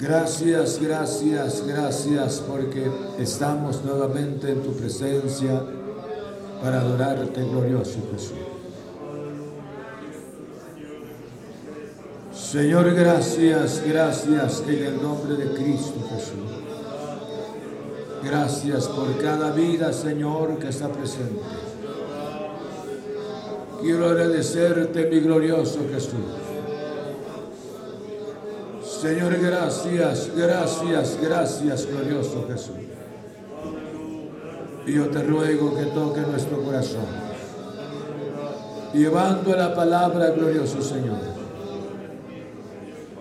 Gracias, gracias, gracias porque estamos nuevamente en tu presencia para adorarte, glorioso Jesús. Señor, gracias, gracias en el nombre de Cristo Jesús. Gracias por cada vida, Señor, que está presente. Quiero agradecerte, mi glorioso Jesús. Señor, gracias, gracias, gracias, glorioso Jesús. Y yo te ruego que toque nuestro corazón, llevando la palabra, glorioso Señor.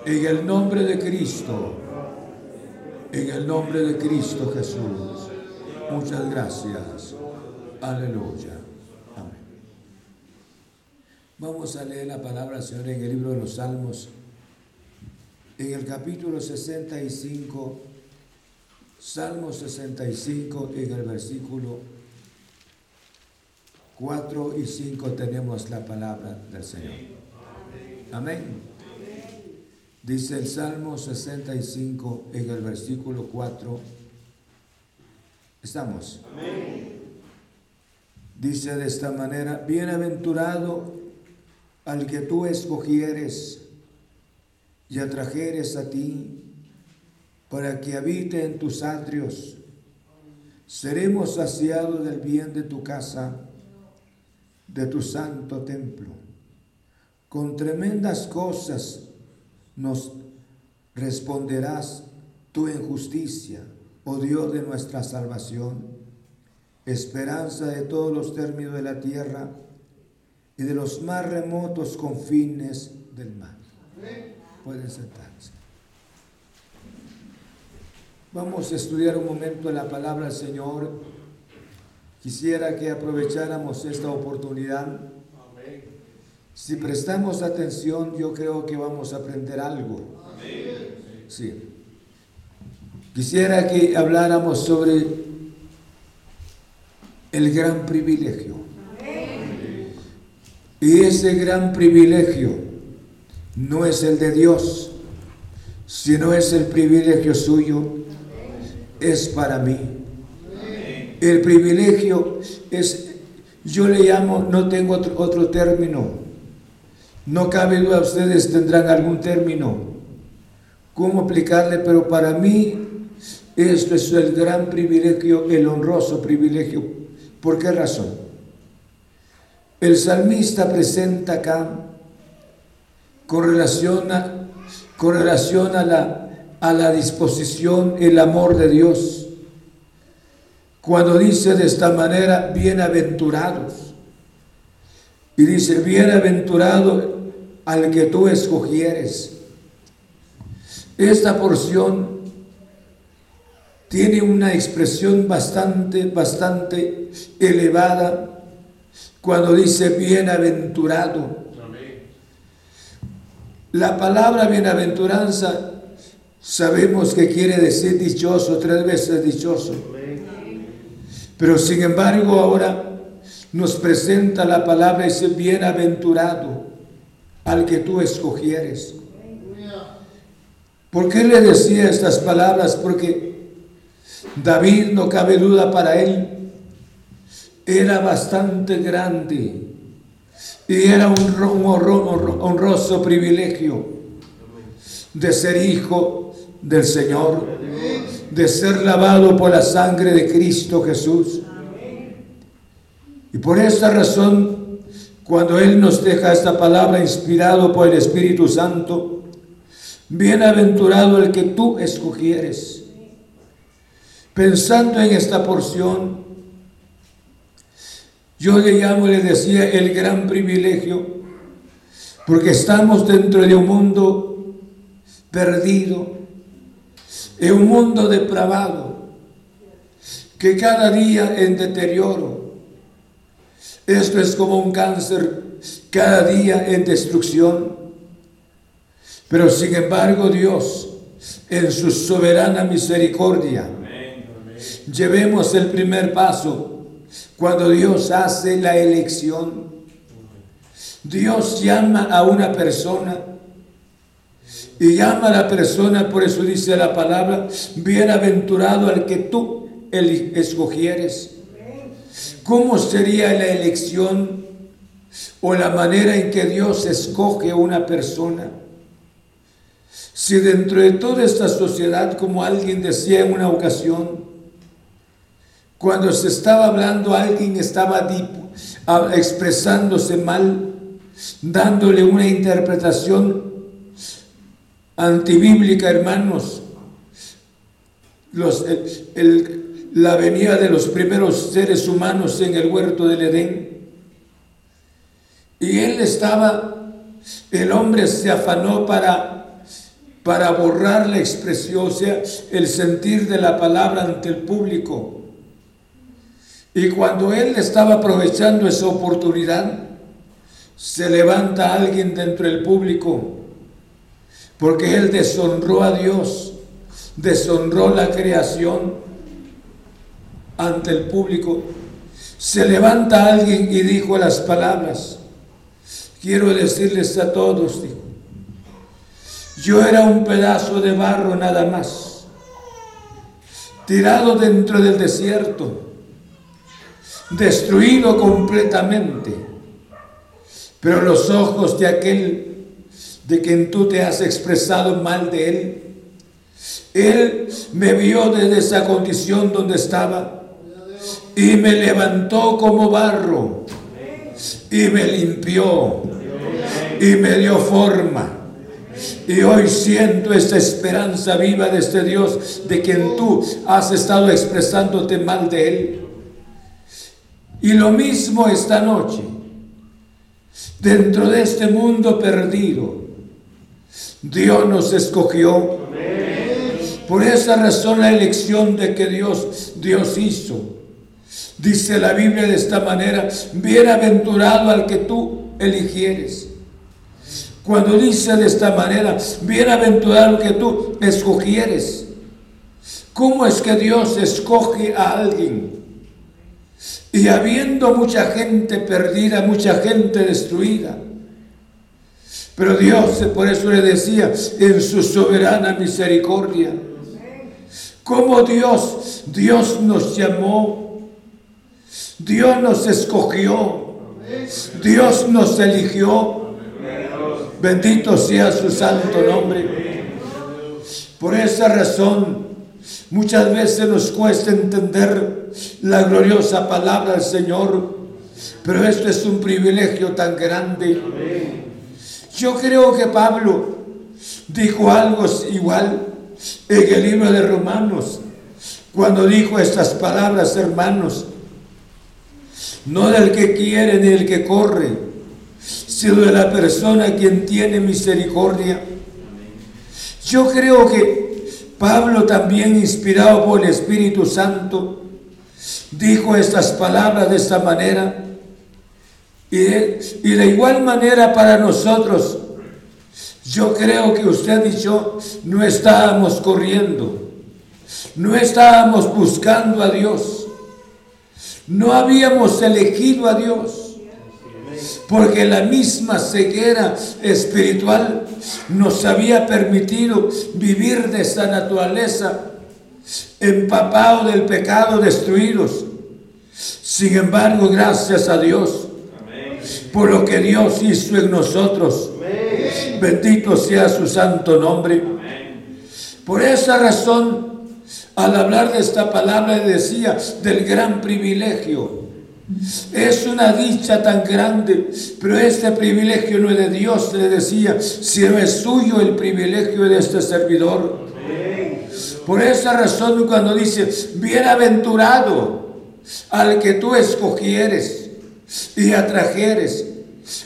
En el nombre de Cristo, en el nombre de Cristo Jesús. Muchas gracias. Aleluya. Amén. Vamos a leer la palabra Señor en el libro de los Salmos en el capítulo 65, Salmo 65, en el versículo 4 y 5 tenemos la palabra del Señor. Amén. Dice el Salmo 65 en el versículo 4. ¿Estamos? Amén. Dice de esta manera, bienaventurado al que tú escogieres y atrajeres a ti para que habite en tus atrios. Seremos saciados del bien de tu casa, de tu santo templo. Con tremendas cosas nos responderás tú en justicia, oh Dios de nuestra salvación, esperanza de todos los términos de la tierra y de los más remotos confines del mar. Pueden sentarse. Vamos a estudiar un momento la palabra del Señor. Quisiera que aprovecháramos esta oportunidad. Si prestamos atención, yo creo que vamos a aprender algo. Sí. Quisiera que habláramos sobre el gran privilegio. Y ese gran privilegio no es el de Dios, sino es el privilegio suyo, es para mí. El privilegio es, yo le llamo, no tengo otro, término, no cabe duda, ustedes tendrán algún término, cómo aplicarle, pero para mí esto es el gran privilegio, el honroso privilegio. ¿Por qué razón? El salmista presenta acá con relación a, con relación a, la, a la disposición, el amor de Dios. Cuando dice de esta manera, bienaventurados. Y dice, bienaventurado al que tú escogieres. Esta porción tiene una expresión bastante, bastante elevada cuando dice bienaventurado. La palabra bienaventuranza sabemos que quiere decir dichoso, tres veces dichoso. Pero sin embargo ahora nos presenta la palabra y dice bienaventurado al que tú escogieres. ¿Por qué le decía estas palabras? Porque David, no cabe duda para él, era bastante grande y era un honroso privilegio de ser hijo del Señor, de ser lavado por la sangre de Cristo Jesús. Y por esta razón, cuando Él nos deja esta palabra inspirado por el Espíritu Santo, bienaventurado el que tú escogieres. Pensando en esta porción, yo le llamo, le decía, el gran privilegio, porque estamos dentro de un mundo perdido, en un mundo depravado, que cada día en deterioro. Esto es como un cáncer cada día en destrucción. Pero sin embargo Dios, en su soberana misericordia, llevemos el primer paso cuando Dios hace la elección. Dios llama a una persona y llama a la persona, por eso dice la palabra, bienaventurado al que tú escogieres. ¿Cómo sería la elección o la manera en que Dios escoge a una persona? Si dentro de toda esta sociedad, como alguien decía en una ocasión, cuando se estaba hablando, alguien estaba expresándose mal, dándole una interpretación antibíblica, hermanos. Los, la venida de los primeros seres humanos en el huerto del Edén. Y él estaba, el hombre se afanó para para borrar la expresión, o sea, el sentir de la palabra ante el público. Y cuando él estaba aprovechando esa oportunidad, se levanta alguien dentro del público, porque él deshonró a Dios, deshonró la creación ante el público. Se levanta alguien y dijo las palabras, quiero decirles a todos, dijo, yo era un pedazo de barro nada más, tirado dentro del desierto, destruido completamente. Pero los ojos de aquel de quien tú te has expresado mal de él, él me vio desde esa condición donde estaba y me levantó como barro y me limpió y me dio forma y hoy siento esta esperanza viva de este Dios de quien tú has estado expresándote mal de Él. Y lo mismo esta noche, dentro de este mundo perdido, Dios nos escogió. Por esa razón la elección de que Dios, Dios hizo. Dice la Biblia de esta manera, bienaventurado al que tú eligieres. Cuando dice de esta manera, bienaventurado que tú escogieres. ¿Cómo es que Dios escoge a alguien? Y habiendo mucha gente perdida, mucha gente destruida. Pero Dios, por eso le decía, en su soberana misericordia, como Dios, Dios nos llamó, Dios nos escogió, Dios nos eligió Bendito sea su santo nombre. Por esa razón, muchas veces nos cuesta entender la gloriosa palabra del Señor, pero esto es un privilegio tan grande. Yo creo que Pablo dijo algo igual en el libro de Romanos, cuando dijo estas palabras, hermanos, no del que quiere ni del que corre, sino de la persona quien tiene misericordia. Yo creo que Pablo también, inspirado por el Espíritu Santo, dijo estas palabras de esta manera. Y de igual manera para nosotros, yo creo que usted y yo no estábamos corriendo, no estábamos buscando a Dios, no habíamos elegido a Dios porque la misma ceguera espiritual nos había permitido vivir de esa naturaleza, empapado del pecado, destruidos. Sin embargo, gracias a Dios por lo que Dios hizo en nosotros. Bendito sea su santo nombre. Por esa razón, al hablar de esta palabra, decía del gran privilegio es una dicha tan grande, pero este privilegio no es de Dios, le decía, sino es suyo el privilegio de este servidor. Por esa razón cuando dice, bienaventurado al que tú escogieres y atrajeres,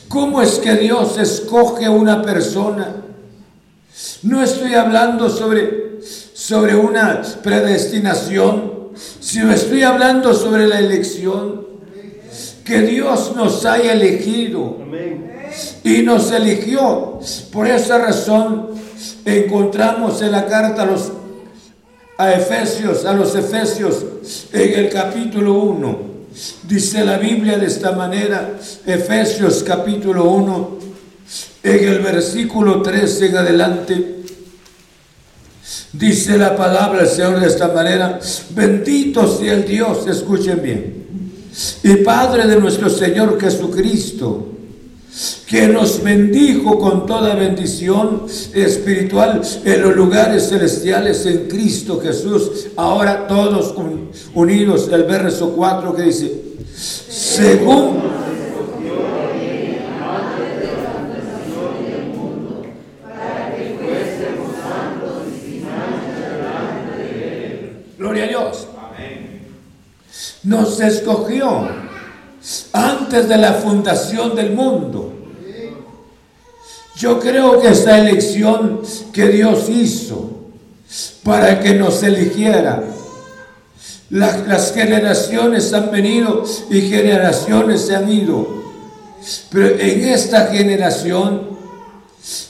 ¿cómo es que Dios escoge una persona? No estoy hablando sobre, sobre una predestinación, sino estoy hablando sobre la elección. Que Dios nos haya elegido y nos eligió. Por esa razón encontramos en la carta a los a Efesios, a los Efesios en el capítulo 1. Dice la Biblia de esta manera, Efesios capítulo 1, en el versículo 13 en adelante. Dice la palabra del Señor de esta manera, bendito sea el Dios, escuchen bien, y Padre de nuestro Señor Jesucristo, que nos bendijo con toda bendición espiritual en los lugares celestiales en Cristo Jesús. Ahora todos unidos, el verso 4 que dice, según Gloria a Dios. Nos escogió antes de la fundación del mundo. Yo creo que esta elección que Dios hizo para que nos eligiera, las, generaciones han venido y generaciones se han ido. Pero en esta generación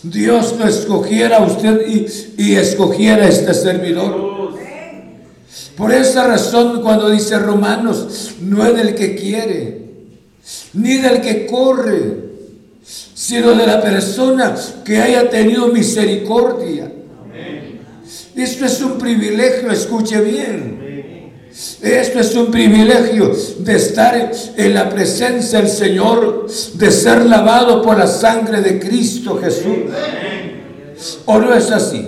Dios no escogiera a usted y, y escogiera a este servidor. Por esa razón cuando dice Romanos, no es del que quiere, ni del que corre, sino de la persona que haya tenido misericordia. Esto es un privilegio, escuche bien. Esto es un privilegio de estar en la presencia del Señor, de ser lavado por la sangre de Cristo Jesús. ¿O no es así?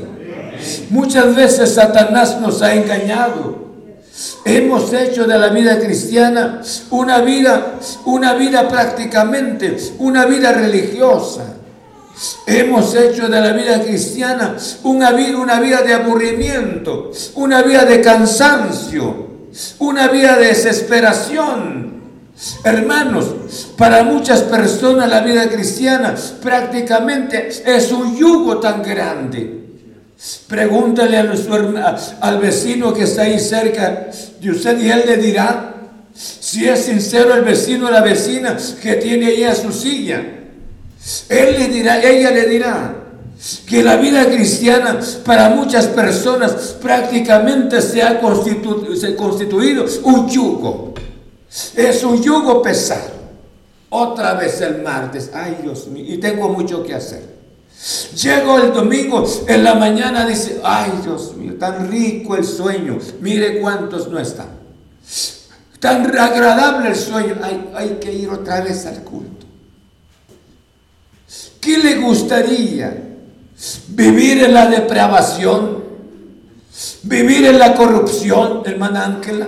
Muchas veces Satanás nos ha engañado. Hemos hecho de la vida cristiana una vida, una vida prácticamente, una vida religiosa. Hemos hecho de la vida cristiana una vida, una vida de aburrimiento, una vida de cansancio, una vida de desesperación. Hermanos, para muchas personas la vida cristiana prácticamente es un yugo tan grande Pregúntale a nuestro, al vecino que está ahí cerca de usted y él le dirá si es sincero el vecino o la vecina que tiene ahí a su silla. Él le dirá, ella le dirá que la vida cristiana para muchas personas prácticamente se ha constituido un yugo. Es un yugo pesado. Otra vez el martes, ay Dios mío, y tengo mucho que hacer. Llego el domingo en la mañana, dice, ay Dios mío, tan rico el sueño, mire cuántos no están. Tan agradable el sueño, hay, hay que ir otra vez al culto. ¿Qué le gustaría? Vivir en la depravación, vivir en la corrupción, hermana Ángela.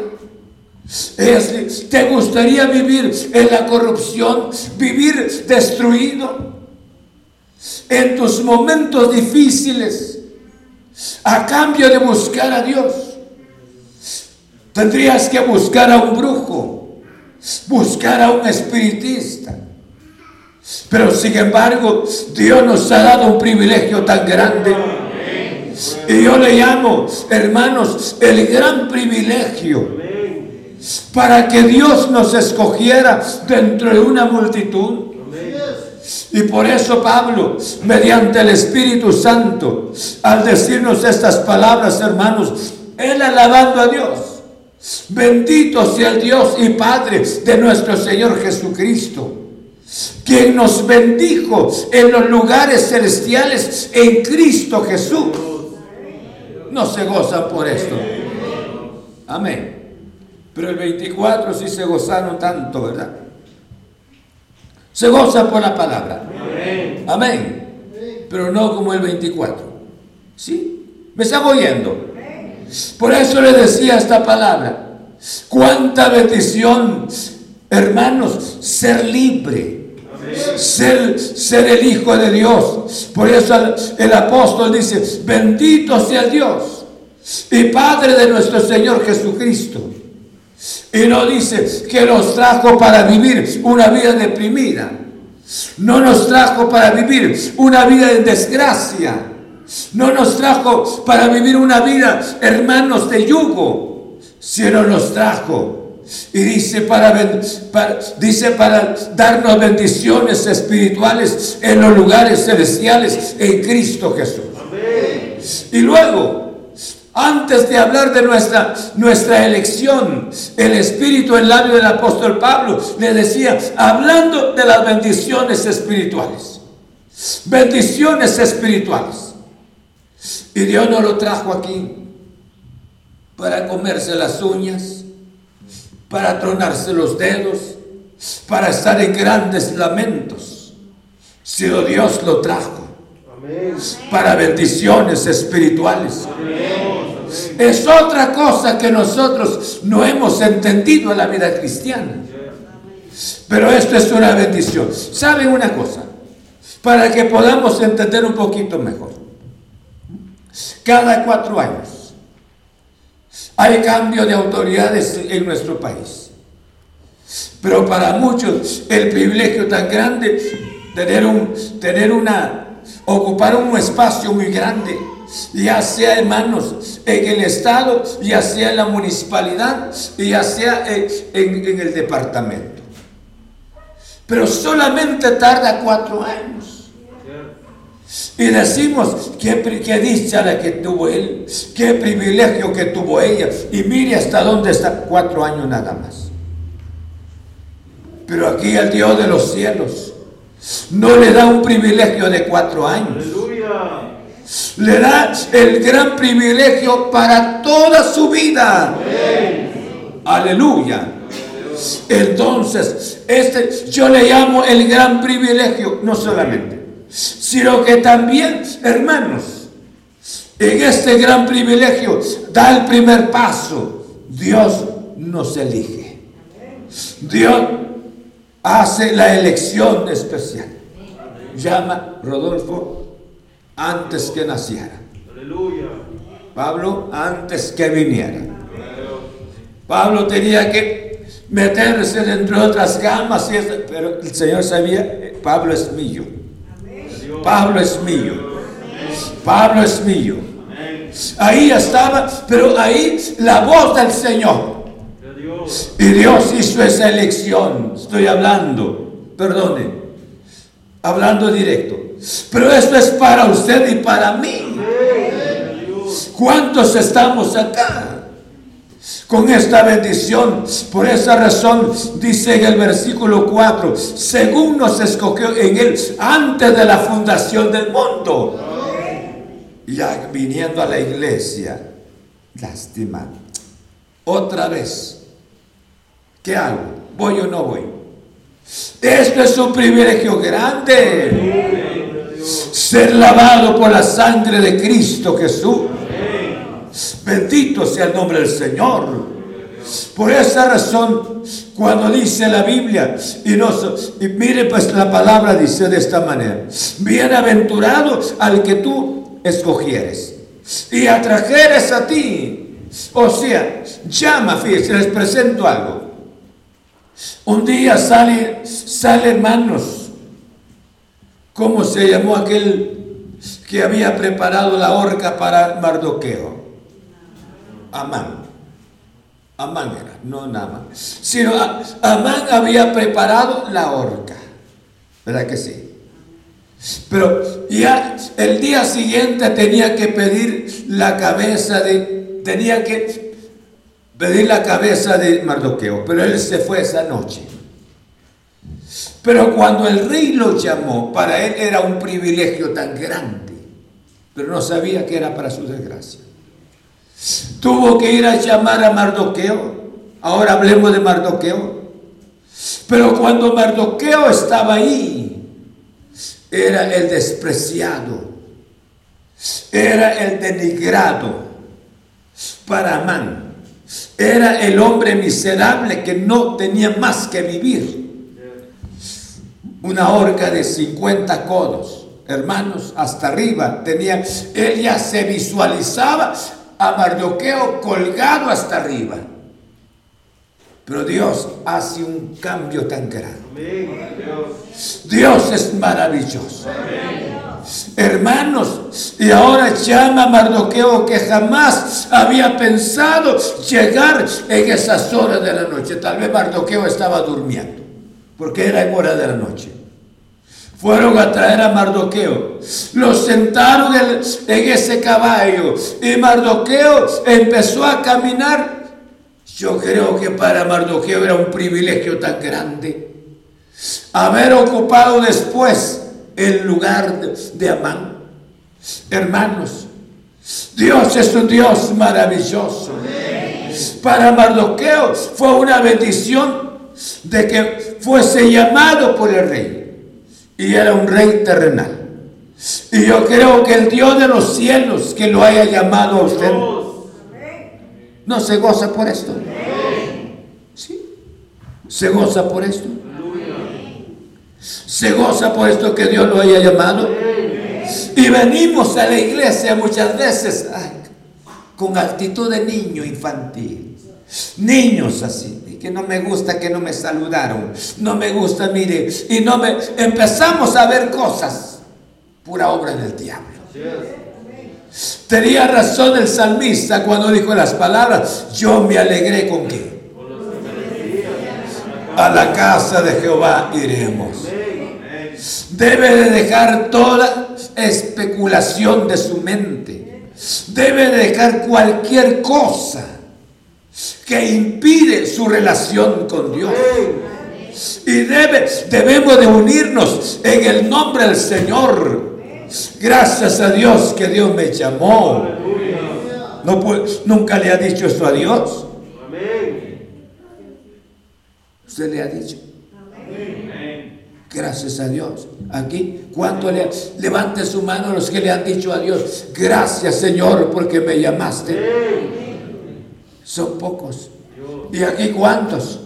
¿Te gustaría vivir en la corrupción, vivir destruido? En tus momentos difíciles, a cambio de buscar a Dios, tendrías que buscar a un brujo, buscar a un espiritista. Pero sin embargo, Dios nos ha dado un privilegio tan grande. Y yo le llamo, hermanos, el gran privilegio para que Dios nos escogiera dentro de una multitud. Y por eso Pablo, mediante el Espíritu Santo, al decirnos estas palabras, hermanos, él alabando a Dios. Bendito sea el Dios y Padre de nuestro Señor Jesucristo, quien nos bendijo en los lugares celestiales en Cristo Jesús. No se gozan por esto. Amén. Pero el 24 sí se gozaron tanto, ¿verdad? Se goza por la palabra. Amén. Pero no como el 24. ¿Sí? ¿Me está oyendo? Por eso le decía esta palabra. Cuánta bendición, hermanos, ser libre. Ser, ser el Hijo de Dios. Por eso el, el apóstol dice, bendito sea Dios y Padre de nuestro Señor Jesucristo y no dice que nos trajo para vivir una vida deprimida. No nos trajo para vivir una vida en desgracia. No nos trajo para vivir una vida, hermanos, de yugo. Sino nos trajo Y dice para, dice para darnos bendiciones espirituales en los lugares celestiales en Cristo Jesús. Y luego, antes de hablar de nuestra, nuestra elección, el Espíritu en labio del apóstol Pablo le decía, hablando de las bendiciones espirituales. Bendiciones espirituales. Y Dios no lo trajo aquí para comerse las uñas, para tronarse los dedos, para estar en grandes lamentos, sino Dios lo trajo para bendiciones espirituales. Es otra cosa que nosotros no hemos entendido en la vida cristiana. Pero esto es una bendición. ¿Saben una cosa? Para que podamos entender un poquito mejor. Cada cuatro años hay cambio de autoridades en nuestro país. Pero para muchos el privilegio tan grande tener un tener una ocupar un espacio muy grande, ya sea hermanos en el estado, ya sea en la municipalidad, ya sea en, el departamento. Pero solamente tarda cuatro años. Y decimos, qué, qué dicha la que tuvo él, qué privilegio que tuvo ella. Y mire hasta dónde está, cuatro años nada más. Pero aquí el Dios de los cielos no le da un privilegio de cuatro años. Le da el gran privilegio para toda su vida. Aleluya. Entonces, este yo le llamo el gran privilegio, no solamente sino que también, hermanos, en este gran privilegio da el primer paso. Dios nos elige. Dios hace la elección especial. Llama Rodolfo antes que naciera. Pablo antes que viniera. Pablo tenía que meterse dentro de otras gamas, pero el Señor sabía, Pablo es mío. Pablo es mío. Pablo es mío. Ahí estaba, pero ahí la voz del Señor. Y Dios hizo esa elección. Estoy hablando, perdone, hablando directo. Pero esto es para usted y para mí. ¿Cuántos estamos acá? con esta bendición. Por esa razón dice en el versículo 4, según nos escogió en él antes de la fundación del mundo. Ya viniendo a la iglesia, lástima. Otra vez, ¿qué hago? ¿Voy o no voy? Esto es un privilegio grande. Ser lavado por la sangre de Cristo Jesús Bendito sea el nombre del Señor. Por esa razón, cuando dice la Biblia, y, nos, y mire pues la palabra dice de esta manera, bienaventurado al que tú escogieres y atrajeres a ti. O sea, llama, fíjense, les presento algo. Un día sale, sale hermanos, ¿cómo se llamó aquel que había preparado la horca para Mardoqueo? Amán. Amán era, no Namán. Sino Amán había preparado la horca. ¿Verdad que sí? Pero ya el día siguiente tenía que pedir la cabeza de, tenía que pedir la cabeza de Mardoqueo, pero él se fue esa noche. Pero cuando el rey lo llamó, para él era un privilegio tan grande, pero no sabía que era para su desgracia. Tuvo que ir a llamar a Mardoqueo. Ahora hablemos de Mardoqueo. Pero cuando Mardoqueo estaba ahí, era el despreciado, era el denigrado para Amán. Era el hombre miserable que no tenía más que vivir. Una horca de 50 codos, hermanos, hasta arriba tenía, él ya se visualizaba a Mardoqueo colgado hasta arriba. Pero Dios hace un cambio tan grande. Dios es maravilloso. Hermanos, y ahora llama a Mardoqueo que jamás había pensado llegar en esas horas de la noche. Tal vez Mardoqueo estaba durmiendo, porque era en hora de la noche. Fueron a traer a Mardoqueo, lo sentaron en, en ese caballo y Mardoqueo empezó a caminar. Yo creo que para Mardoqueo era un privilegio tan grande haber ocupado después el lugar de, Amán. Hermanos, Dios es un Dios maravilloso. Para Mardoqueo fue una bendición de que fuese llamado por el rey. Y era un rey terrenal. Y yo creo que el Dios de los cielos que lo haya llamado a usted, no se goza por esto. ¿Sí? Se goza por esto se goza por esto que Dios lo haya llamado. Y venimos a la iglesia muchas veces con actitud de niño infantil. Niños así, que no me gusta que no me saludaron, no me gusta, mire, y no me empezamos a ver cosas, pura obra del diablo. Tenía razón el salmista cuando dijo las palabras, yo me alegré con qué. A la casa de Jehová iremos debe de dejar toda especulación de su mente. Debe de dejar cualquier cosa que impide su relación con Dios. Y debe, debemos de unirnos en el nombre del Señor. Gracias a Dios que Dios me llamó. No, nunca le ha dicho esto a Dios. Usted le ha dicho. Gracias a Dios. Aquí, cuando le levante su mano los que le han dicho a Dios, gracias Señor porque me llamaste. Son pocos. ¿Y aquí cuántos?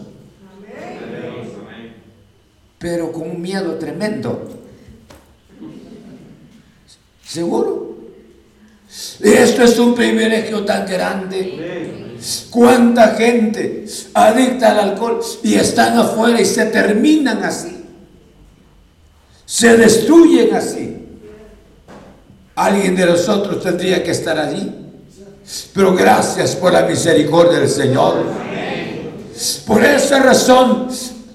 Pero con un miedo tremendo. ¿Seguro? Esto es un privilegio tan grande. ¿Cuánta gente adicta al alcohol y están afuera y se terminan así? se destruyen así. Alguien de nosotros tendría que estar allí. Pero gracias por la misericordia del Señor. Por esa razón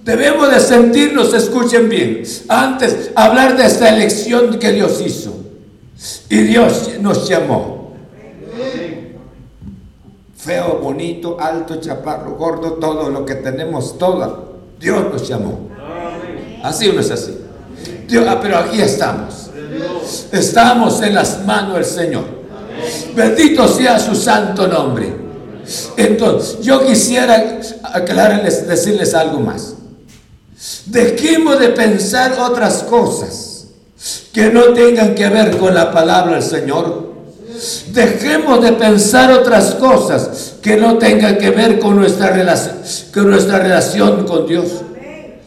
debemos de sentirnos, escuchen bien, antes hablar de esta elección que Dios hizo. Y Dios nos llamó. Feo, bonito, alto, chaparro, gordo, todo lo que tenemos, todo. Dios nos llamó. Así o no es así. Ah, pero aquí estamos. Estamos en las manos del Señor. Bendito sea su santo nombre. Entonces, yo quisiera aclararles, decirles algo más. Dejemos de pensar otras cosas que no tengan que ver con la palabra del Señor. Dejemos de pensar otras cosas que no tengan que ver con nuestra relación, con nuestra relación con Dios.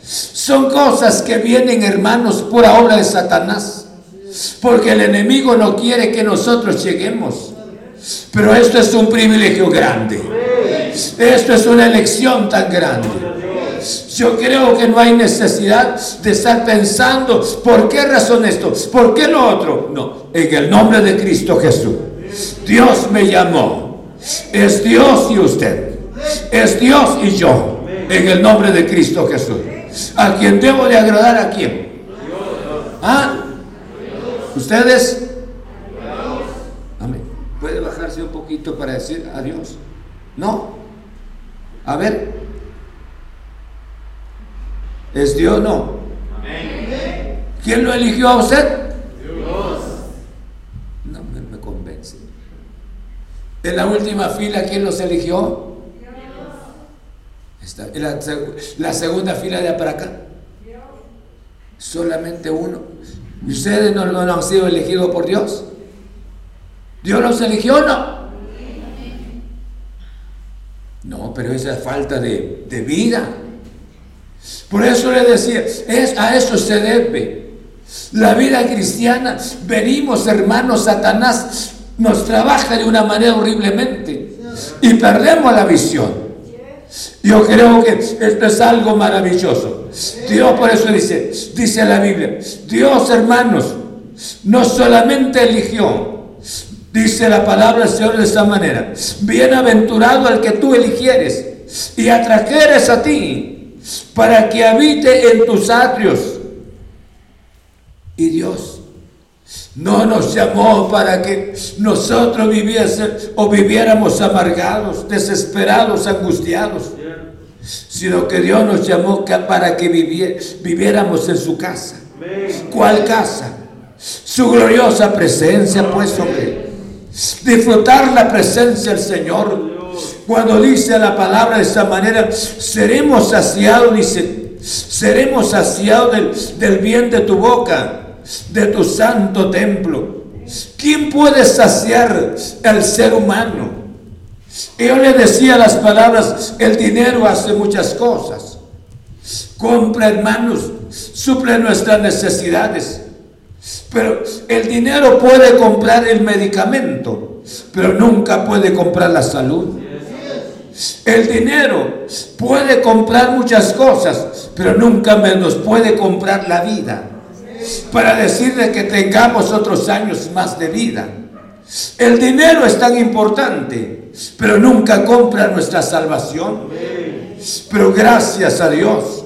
Son cosas que vienen, hermanos, por obra de Satanás. Porque el enemigo no quiere que nosotros lleguemos. Pero esto es un privilegio grande. Esto es una elección tan grande. Yo creo que no hay necesidad de estar pensando, ¿por qué razón esto? ¿Por qué lo otro? No, en el nombre de Cristo Jesús. Dios me llamó. Es Dios y usted. Es Dios y yo. En el nombre de Cristo Jesús. ¿A quién debo de agradar a quién? ¿Ah? ¿Ustedes? Amén. ¿Puede bajarse un poquito para decir adiós? ¿No? A ver. ¿Es Dios o no? ¿Quién lo eligió a usted? Dios. No me, convence. En la última fila, ¿quién los eligió? la, segunda fila de para acá. Solamente uno. ¿Y ustedes no, han sido elegidos por Dios? ¿Dios los eligió o no? No, pero esa falta de vida. Por eso le decía, es, a eso se debe. La vida cristiana, venimos hermanos, Satanás nos trabaja de una manera horriblemente y perdemos la visión. Yo creo que esto es algo maravilloso. Dios por eso dice, dice la Biblia, Dios hermanos, no solamente eligió, dice la palabra del Señor de esta manera, bienaventurado al que tú eligieres y atrajeres a ti para que habite en tus atrios. Y Dios no nos llamó para que nosotros viviese, o viviéramos amargados, desesperados, angustiados, sino que Dios nos llamó para que viviéramos en su casa. ¿Cuál casa? Su gloriosa presencia, pues, sobre disfrutar la presencia del Señor. Cuando dice la palabra de esta manera, seremos saciados, dice, seremos saciados del, del bien de tu boca, de tu santo templo. ¿Quién puede saciar al ser humano? Yo le decía las palabras, el dinero hace muchas cosas. Compra, hermanos, suple nuestras necesidades. Pero el dinero puede comprar el medicamento, pero nunca puede comprar la salud. El dinero puede comprar muchas cosas, pero nunca menos puede comprar la vida. Para decirle que tengamos otros años más de vida. El dinero es tan importante, pero nunca compra nuestra salvación. Pero gracias a Dios.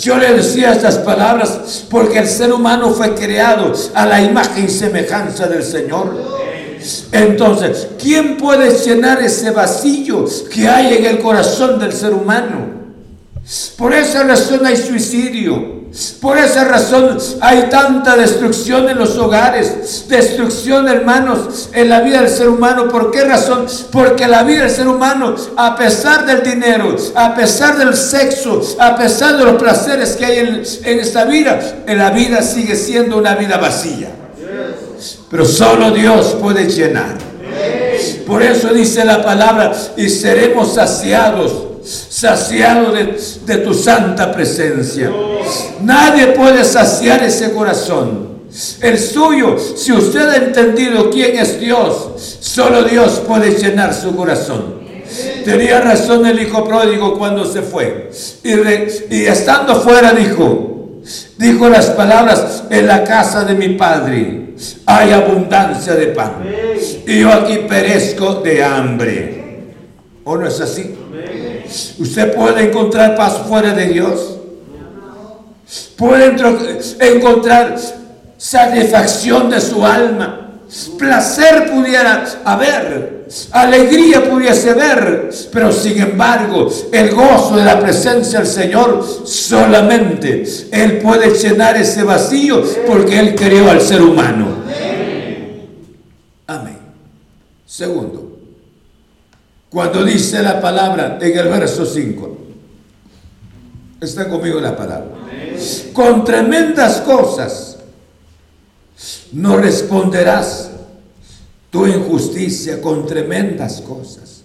Yo le decía estas palabras porque el ser humano fue creado a la imagen y semejanza del Señor. Entonces, ¿quién puede llenar ese vacío que hay en el corazón del ser humano? Por esa razón hay suicidio. Por esa razón hay tanta destrucción en los hogares, destrucción, hermanos, en la vida del ser humano. ¿Por qué razón? Porque la vida del ser humano, a pesar del dinero, a pesar del sexo, a pesar de los placeres que hay en, esta vida, la vida sigue siendo una vida vacía. Pero solo Dios puede llenar. Por eso dice la palabra, y seremos saciados saciado de, tu santa presencia. Nadie puede saciar ese corazón. El suyo, si usted ha entendido quién es Dios, solo Dios puede llenar su corazón. Tenía razón el hijo pródigo cuando se fue. Y estando fuera dijo, dijo las palabras, en la casa de mi padre hay abundancia de pan. Y yo aquí perezco de hambre. ¿O no es así? Usted puede encontrar paz fuera de Dios. Puede encontrar satisfacción de su alma. Placer pudiera haber, alegría pudiese haber, pero sin embargo, el gozo de la presencia del Señor solamente Él puede llenar ese vacío porque Él creó al ser humano. Amén. Segundo, cuando dice la palabra en el verso 5. Está conmigo la palabra. Con tremendas cosas no responderás tu injusticia con tremendas cosas.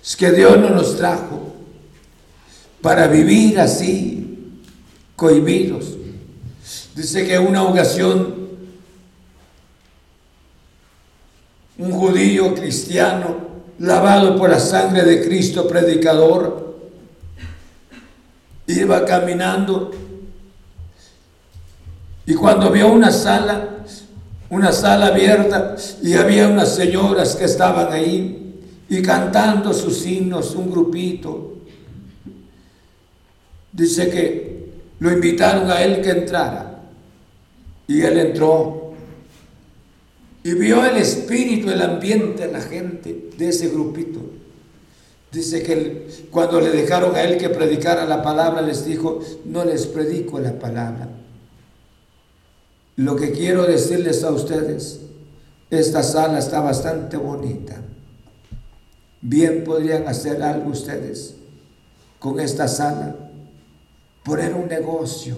Es que Dios no nos trajo para vivir así, cohibidos. Dice que una ocasión un judío cristiano lavado por la sangre de Cristo, predicador, iba caminando y cuando vio una sala, una sala abierta y había unas señoras que estaban ahí y cantando sus himnos, un grupito, dice que lo invitaron a él que entrara y él entró y vio el espíritu, el ambiente, la gente de ese grupito. Dice que cuando le dejaron a él que predicara la palabra, les dijo, no les predico la palabra. Lo que quiero decirles a ustedes, esta sala está bastante bonita. Bien podrían hacer algo ustedes con esta sala. Poner un negocio,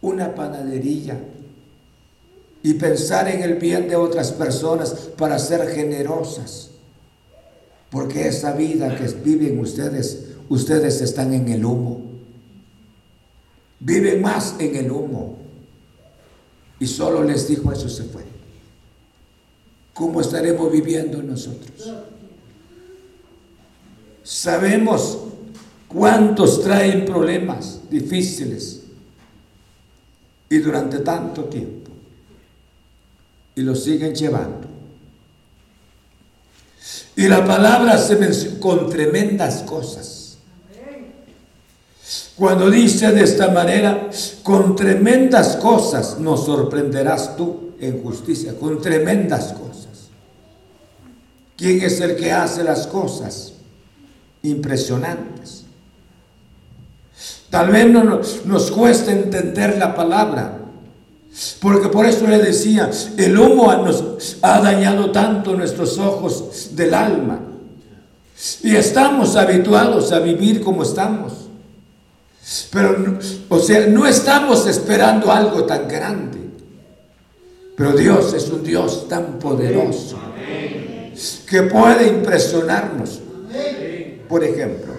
una panadería, y pensar en el bien de otras personas para ser generosas. Porque esa vida que viven ustedes, ustedes están en el humo. Viven más en el humo. Y solo les dijo eso se fue. ¿Cómo estaremos viviendo nosotros? Sabemos cuántos traen problemas difíciles y durante tanto tiempo y lo siguen llevando. Y la palabra se menciona con tremendas cosas. Cuando dice de esta manera, con tremendas cosas nos sorprenderás tú en justicia, con tremendas cosas. ¿Quién es el que hace las cosas impresionantes? Tal vez no nos, cuesta entender la palabra, porque por eso le decía, el humo nos ha dañado tanto nuestros ojos del alma. Y estamos habituados a vivir como estamos. Pero, o sea, no estamos esperando algo tan grande. Pero Dios es un Dios tan poderoso que puede impresionarnos. Por ejemplo,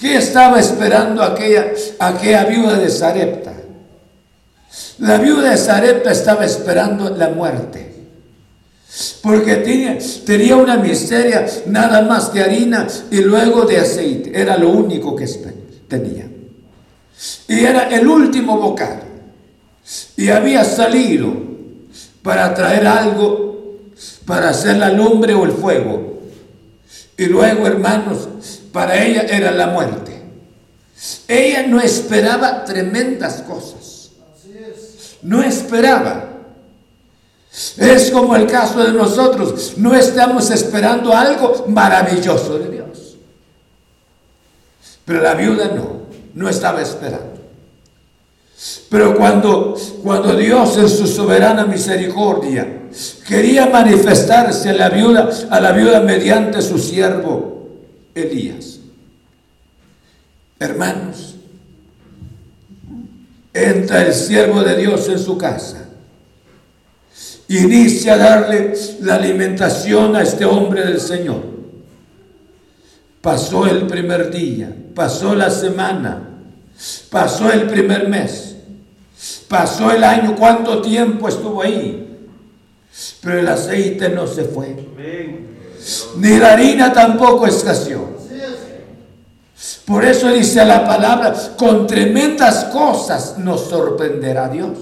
¿qué estaba esperando aquella, aquella viuda de Sarepta? La viuda de Sarepta estaba esperando la muerte. Porque tenía, tenía una miseria nada más de harina y luego de aceite. Era lo único que tenía. Y era el último bocado. Y había salido para traer algo, para hacer la lumbre o el fuego. Y luego, hermanos, para ella era la muerte. Ella no esperaba tremendas cosas no esperaba. Es como el caso de nosotros, no estamos esperando algo maravilloso de Dios. Pero la viuda no, no estaba esperando. Pero cuando, cuando Dios en su soberana misericordia quería manifestarse a la viuda, a la viuda mediante su siervo Elías. Hermanos, entra el siervo de Dios en su casa. Inicia a darle la alimentación a este hombre del Señor. Pasó el primer día, pasó la semana, pasó el primer mes, pasó el año, cuánto tiempo estuvo ahí. Pero el aceite no se fue. Ni la harina tampoco escaseó. Por eso dice la palabra, con tremendas cosas nos sorprenderá Dios.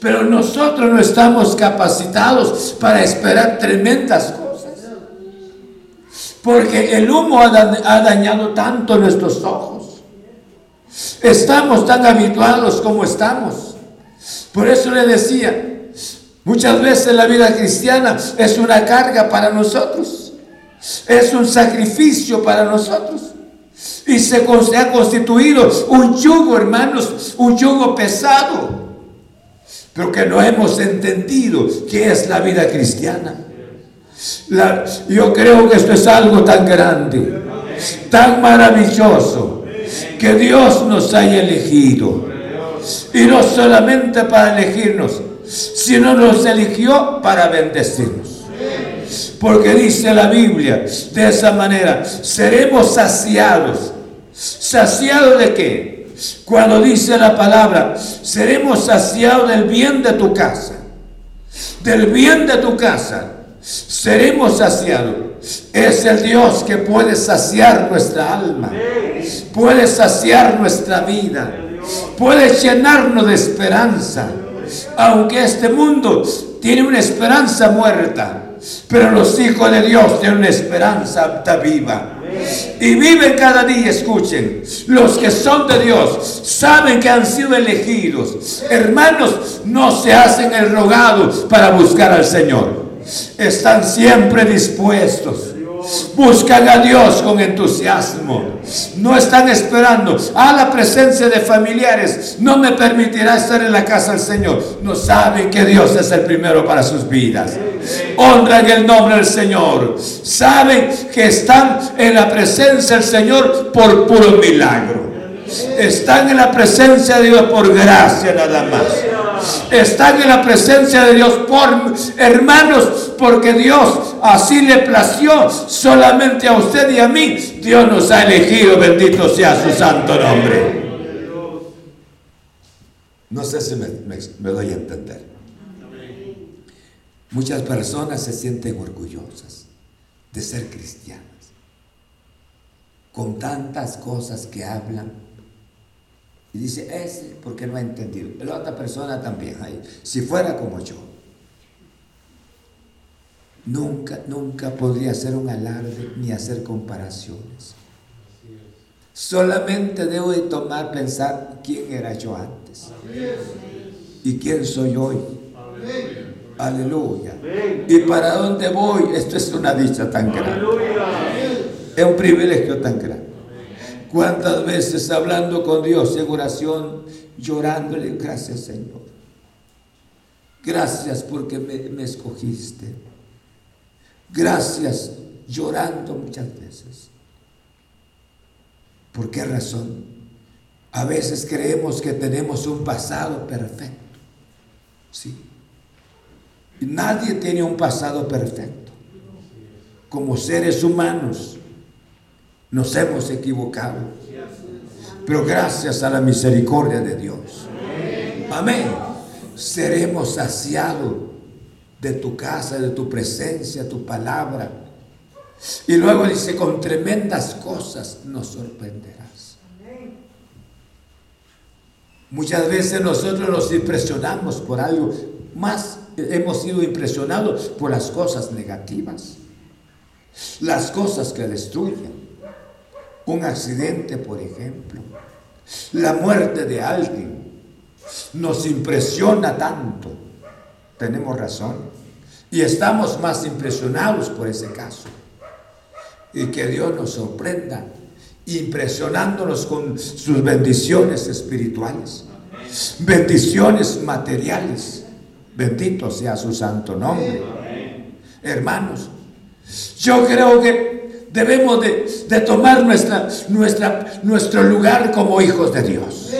Pero nosotros no estamos capacitados para esperar tremendas cosas. Porque el humo ha dañado tanto nuestros ojos. Estamos tan habituados como estamos. Por eso le decía, muchas veces la vida cristiana es una carga para nosotros. Es un sacrificio para nosotros. Y se, ha constituido un yugo, hermanos, un yugo pesado. Pero que no hemos entendido qué es la vida cristiana. Yo creo que esto es algo tan grande, tan maravilloso, que Dios nos haya elegido. Y no solamente para elegirnos, sino nos eligió para bendecirnos. Porque dice la Biblia de esa manera, seremos saciados ¿Saciado de qué? Cuando dice la palabra, seremos saciados del bien de tu casa. Del bien de tu casa. Seremos saciados. Es el Dios que puede saciar nuestra alma. Puede saciar nuestra vida. Puede llenarnos de esperanza. Aunque este mundo tiene una esperanza muerta. Pero los hijos de Dios tienen una esperanza viva. Y viven cada día, escuchen, los que son de Dios saben que han sido elegidos. Hermanos, no se hacen el rogado para buscar al Señor. Están siempre dispuestos Buscan a Dios con entusiasmo. No están esperando a la presencia de familiares. No me permitirá estar en la casa del Señor. No saben que Dios es el primero para sus vidas. Honran el nombre del Señor. Saben que están en la presencia del Señor por puro milagro. Están en la presencia de Dios por gracia nada más están en la presencia de Dios por hermanos, porque Dios así le plació solamente a usted y a mí. Dios nos ha elegido, bendito sea su santo nombre. No sé si me, me doy a entender. Muchas personas se sienten orgullosas de ser cristianas, con tantas cosas que hablan Y dice, ese porque no ha entendido. La otra persona también, ahí, si fuera como yo. Nunca, nunca podría hacer un alarde ni hacer comparaciones. Solamente debo de tomar, pensar quién era yo antes y quién soy hoy. Aleluya. ¿Y para dónde voy? Esto es una dicha tan grande. Es un privilegio tan grande. ¿Cuántas veces hablando con Dios en oración, llorándole, gracias Señor? Gracias porque me, me escogiste. Gracias, llorando muchas veces. ¿Por qué razón? A veces creemos que tenemos un pasado perfecto. Sí. Nadie tiene un pasado perfecto. Como seres humanos nos hemos equivocado. Pero gracias a la misericordia de Dios. Amén. Seremos saciados de tu casa, de tu presencia, tu palabra. Y luego dice, con tremendas cosas nos sorprenderás. Muchas veces nosotros nos impresionamos por algo, más hemos sido impresionados por las cosas negativas, las cosas que destruyen. Un accidente, por ejemplo, la muerte de alguien, nos impresiona tanto. Tenemos razón. Y estamos más impresionados por ese caso. Y que Dios nos sorprenda, impresionándonos con sus bendiciones espirituales, bendiciones materiales. Bendito sea su santo nombre. Hermanos, yo creo que debemos de, tomar nuestra, nuestra, nuestro lugar como hijos de Dios.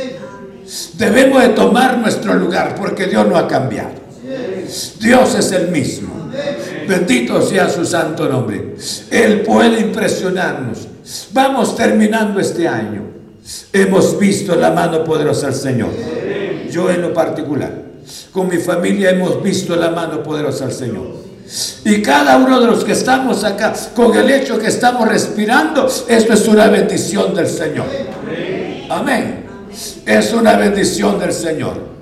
Debemos de tomar nuestro lugar porque Dios no ha cambiado. Dios es el mismo. Bendito sea su santo nombre. Él puede impresionarnos. Vamos terminando este año. Hemos visto la mano poderosa del Señor. Yo en lo particular. Con mi familia hemos visto la mano poderosa del Señor. Y cada uno de los que estamos acá, con el hecho que estamos respirando, esto es una bendición del Señor. Amén. Es una bendición del Señor.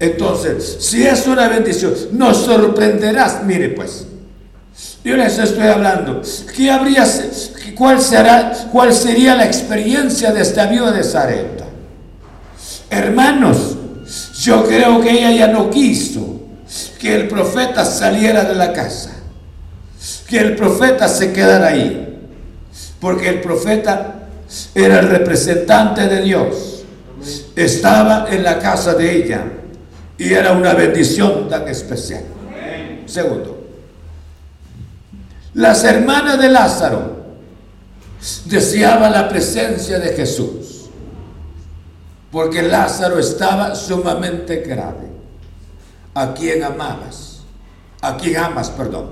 Entonces, si es una bendición, nos sorprenderás. Mire pues, yo les estoy hablando. ¿Qué habría, cuál, será, ¿Cuál sería la experiencia de esta viuda de Sarepta? Hermanos, yo creo que ella ya no quiso que el profeta saliera de la casa, que el profeta se quedara ahí, porque el profeta era el representante de Dios, estaba en la casa de ella y era una bendición tan especial. Segundo, las hermanas de Lázaro deseaban la presencia de Jesús, porque Lázaro estaba sumamente grave. ¿A quien amabas? ¿A quien amas, perdón?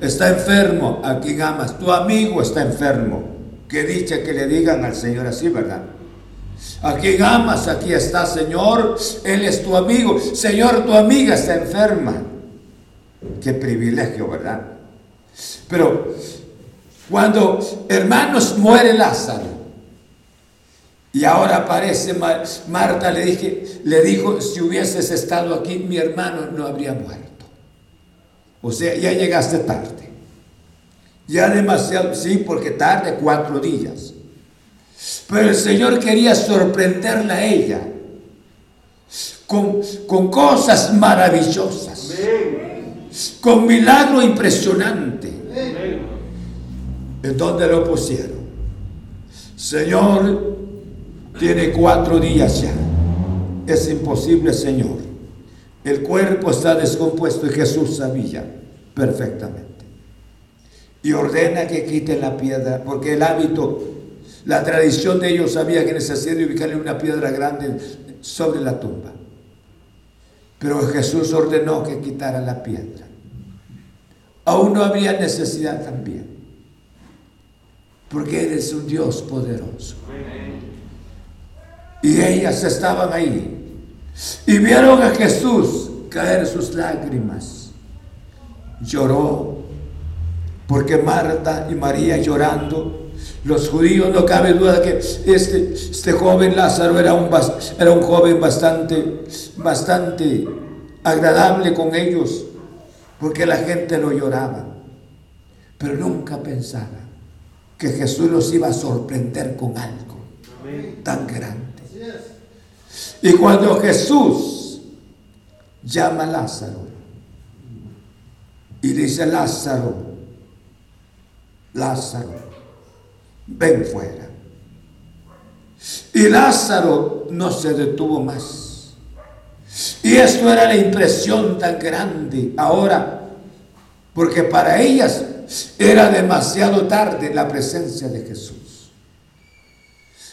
Está enfermo, ¿a quien amas? Tu amigo está enfermo. Que dicha que le digan al Señor así, ¿verdad? A quien amas, aquí está, Señor. Él es tu amigo. Señor, tu amiga está enferma. Qué privilegio, ¿verdad? Pero cuando, hermanos, muere Lázaro, y ahora aparece Marta, le, dije, le dijo, si hubieses estado aquí, mi hermano no habría muerto. O sea, ya llegaste tarde. Ya demasiado, sí, porque tarde cuatro días. Pero el Señor quería sorprenderla a ella con, con cosas maravillosas, con milagro impresionante. ¿En dónde lo pusieron? Señor, tiene cuatro días ya. Es imposible, Señor. El cuerpo está descompuesto y Jesús sabía perfectamente. Y ordena que quiten la piedra, porque el hábito la tradición de ellos sabía que necesitaba ubicarle una piedra grande sobre la tumba. Pero Jesús ordenó que quitara la piedra. Aún no había necesidad también. Porque eres un Dios poderoso. Y ellas estaban ahí. Y vieron a Jesús caer sus lágrimas. Lloró. Porque Marta y María llorando Los judíos no cabe duda que este, este joven Lázaro era un, era un joven bastante, bastante agradable con ellos, porque la gente lo lloraba. Pero nunca pensaba que Jesús los iba a sorprender con algo tan grande. Y cuando Jesús llama a Lázaro y dice, Lázaro, Lázaro, ven fuera. Y Lázaro no se detuvo más. Y esto era la impresión tan grande ahora, porque para ellas era demasiado tarde la presencia de Jesús.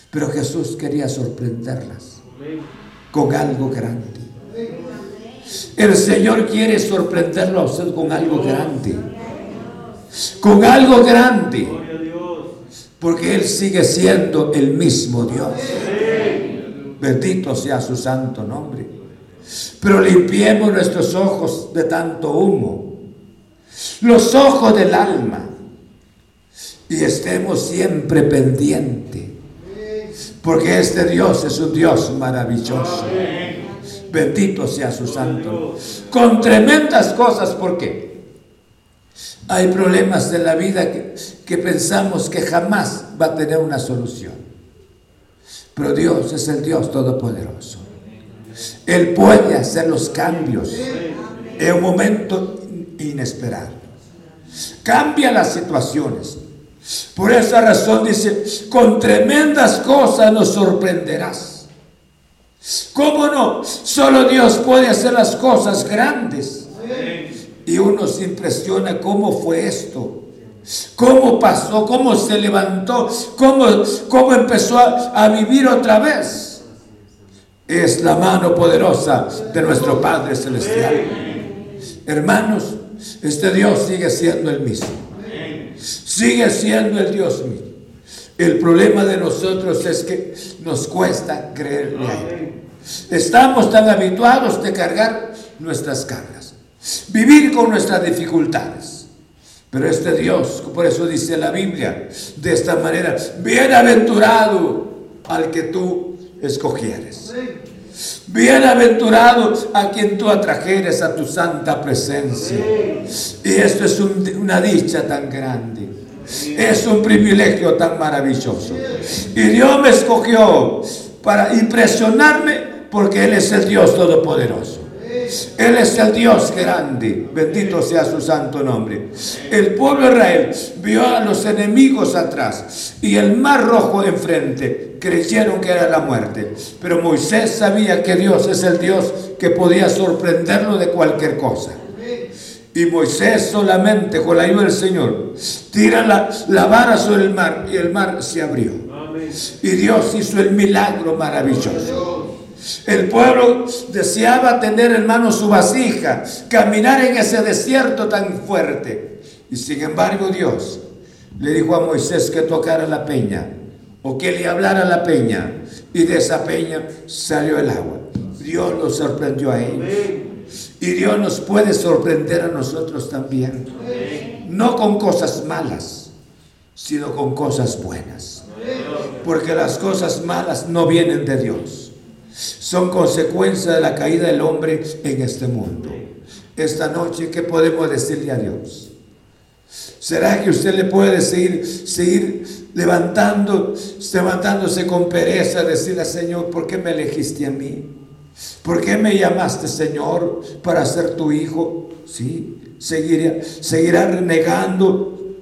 Pero Jesús quería sorprenderlas con algo grande. El Señor quiere sorprenderlo a usted con algo grande. Con algo grande. Porque Él sigue siendo el mismo Dios. Bendito sea su santo nombre. Pero limpiemos nuestros ojos de tanto humo. Los ojos del alma. Y estemos siempre pendientes. Porque este Dios es un Dios maravilloso. Bendito sea su santo. Con tremendas cosas, ¿por qué? Hay problemas de la vida que, que pensamos que jamás va a tener una solución. Pero Dios es el Dios todopoderoso. Él puede hacer los cambios en un momento inesperado. Cambia las situaciones. Por esa razón dice, con tremendas cosas nos sorprenderás. ¿Cómo no? Solo Dios puede hacer las cosas grandes. Y uno se impresiona cómo fue esto. ¿Cómo pasó? ¿Cómo se levantó? ¿Cómo, cómo empezó a, vivir otra vez? Es la mano poderosa de nuestro Padre Celestial. Hermanos, este Dios sigue siendo el mismo. Sigue siendo el Dios mismo. El problema de nosotros es que nos cuesta creerle a Él. Estamos tan habituados de cargar nuestras cargas, vivir con nuestras dificultades. Pero este Dios, por eso dice la Biblia de esta manera, bienaventurado al que tú escogieres. Bienaventurado a quien tú atrajeres a tu santa presencia. Y esto es una dicha tan grande. Es un privilegio tan maravilloso. Y Dios me escogió para impresionarme porque Él es el Dios todopoderoso. Él es el Dios grande, bendito sea su santo nombre. El pueblo de Israel vio a los enemigos atrás y el mar rojo enfrente. Creyeron que era la muerte. Pero Moisés sabía que Dios es el Dios que podía sorprenderlo de cualquier cosa. Y Moisés solamente con la ayuda del Señor tira la, la vara sobre el mar y el mar se abrió. Y Dios hizo el milagro maravilloso. El pueblo deseaba tener, hermano, su vasija, caminar en ese desierto tan fuerte. Y sin embargo Dios le dijo a Moisés que tocara la peña o que le hablara la peña. Y de esa peña salió el agua. Dios lo sorprendió a ellos. Y Dios nos puede sorprender a nosotros también. No con cosas malas, sino con cosas buenas. Porque las cosas malas no vienen de Dios son consecuencia de la caída del hombre en este mundo. Esta noche, ¿qué podemos decirle a Dios? ¿Será que usted le puede seguir, seguir levantando, levantándose con pereza, decirle Señor, ¿por qué me elegiste a mí? ¿Por qué me llamaste, Señor, para ser tu hijo? Sí, seguirá, seguirá renegando,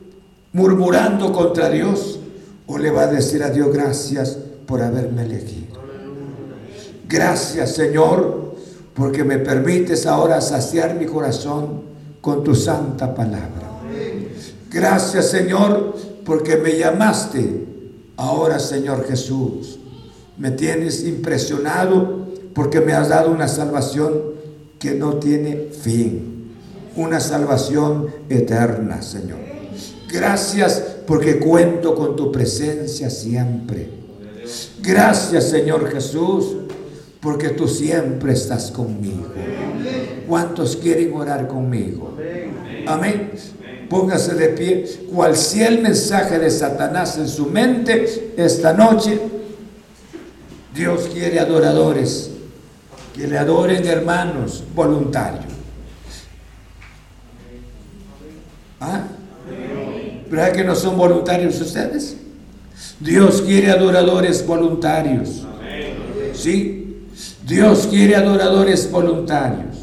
murmurando contra Dios, o le va a decir a Dios gracias por haberme elegido. Gracias Señor, porque me permites ahora saciar mi corazón con tu santa palabra. Gracias Señor, porque me llamaste. Ahora Señor Jesús, me tienes impresionado porque me has dado una salvación que no tiene fin. Una salvación eterna, Señor. Gracias porque cuento con tu presencia siempre. Gracias, Señor Jesús, porque tú siempre estás conmigo. ¿Cuántos quieren orar conmigo? Amén. Póngase de pie. Cual sea el mensaje de Satanás en su mente esta noche, Dios quiere adoradores que le adoren hermanos voluntarios. ¿Ah? ¿Verdad que no son voluntarios ustedes? Dios quiere adoradores voluntarios. ¿Sí? Dios quiere adoradores voluntarios.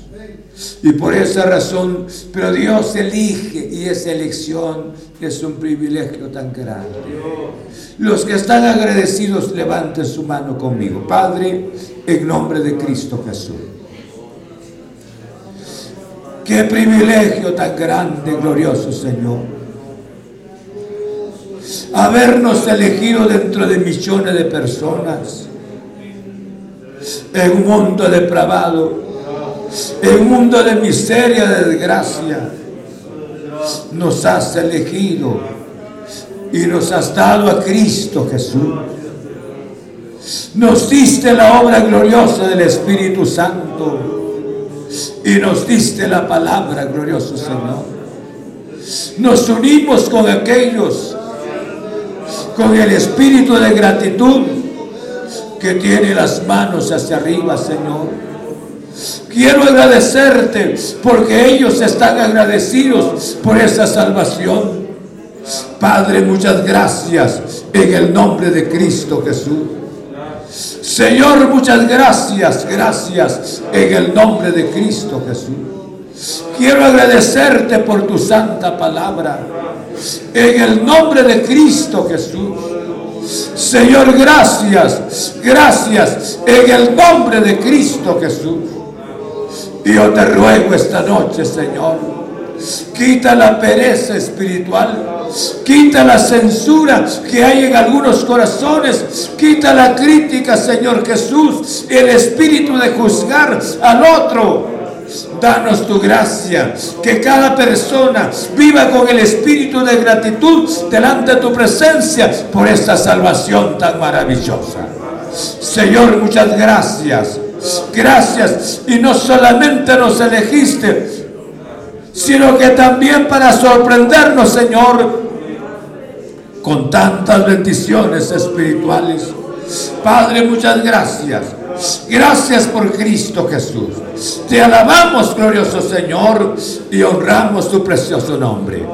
Y por esa razón, pero Dios elige y esa elección es un privilegio tan grande. Los que están agradecidos, levanten su mano conmigo. Padre, en nombre de Cristo Jesús. Qué privilegio tan grande, glorioso Señor. Habernos elegido dentro de millones de personas en un mundo depravado en un mundo de miseria, de desgracia, nos has elegido y nos has dado a Cristo Jesús. Nos diste la obra gloriosa del Espíritu Santo y nos diste la palabra, glorioso Señor. Nos unimos con aquellos, con el espíritu de gratitud que tiene las manos hacia arriba, Señor Quiero agradecerte porque ellos están agradecidos por esa salvación. Padre, muchas gracias en el nombre de Cristo Jesús. Señor, muchas gracias, gracias en el nombre de Cristo Jesús. Quiero agradecerte por tu santa palabra. En el nombre de Cristo Jesús. Señor, gracias, gracias en el nombre de Cristo Jesús. Yo te ruego esta noche, Señor, quita la pereza espiritual, quita la censura que hay en algunos corazones, quita la crítica, Señor Jesús, el espíritu de juzgar al otro. Danos tu gracia, que cada persona viva con el espíritu de gratitud delante de tu presencia por esta salvación tan maravillosa. Señor, muchas gracias Gracias. Y no solamente nos elegiste, sino que también para sorprendernos, Señor, con tantas bendiciones espirituales. Padre, muchas gracias. Gracias por Cristo Jesús. Te alabamos, glorioso Señor, y honramos tu precioso nombre.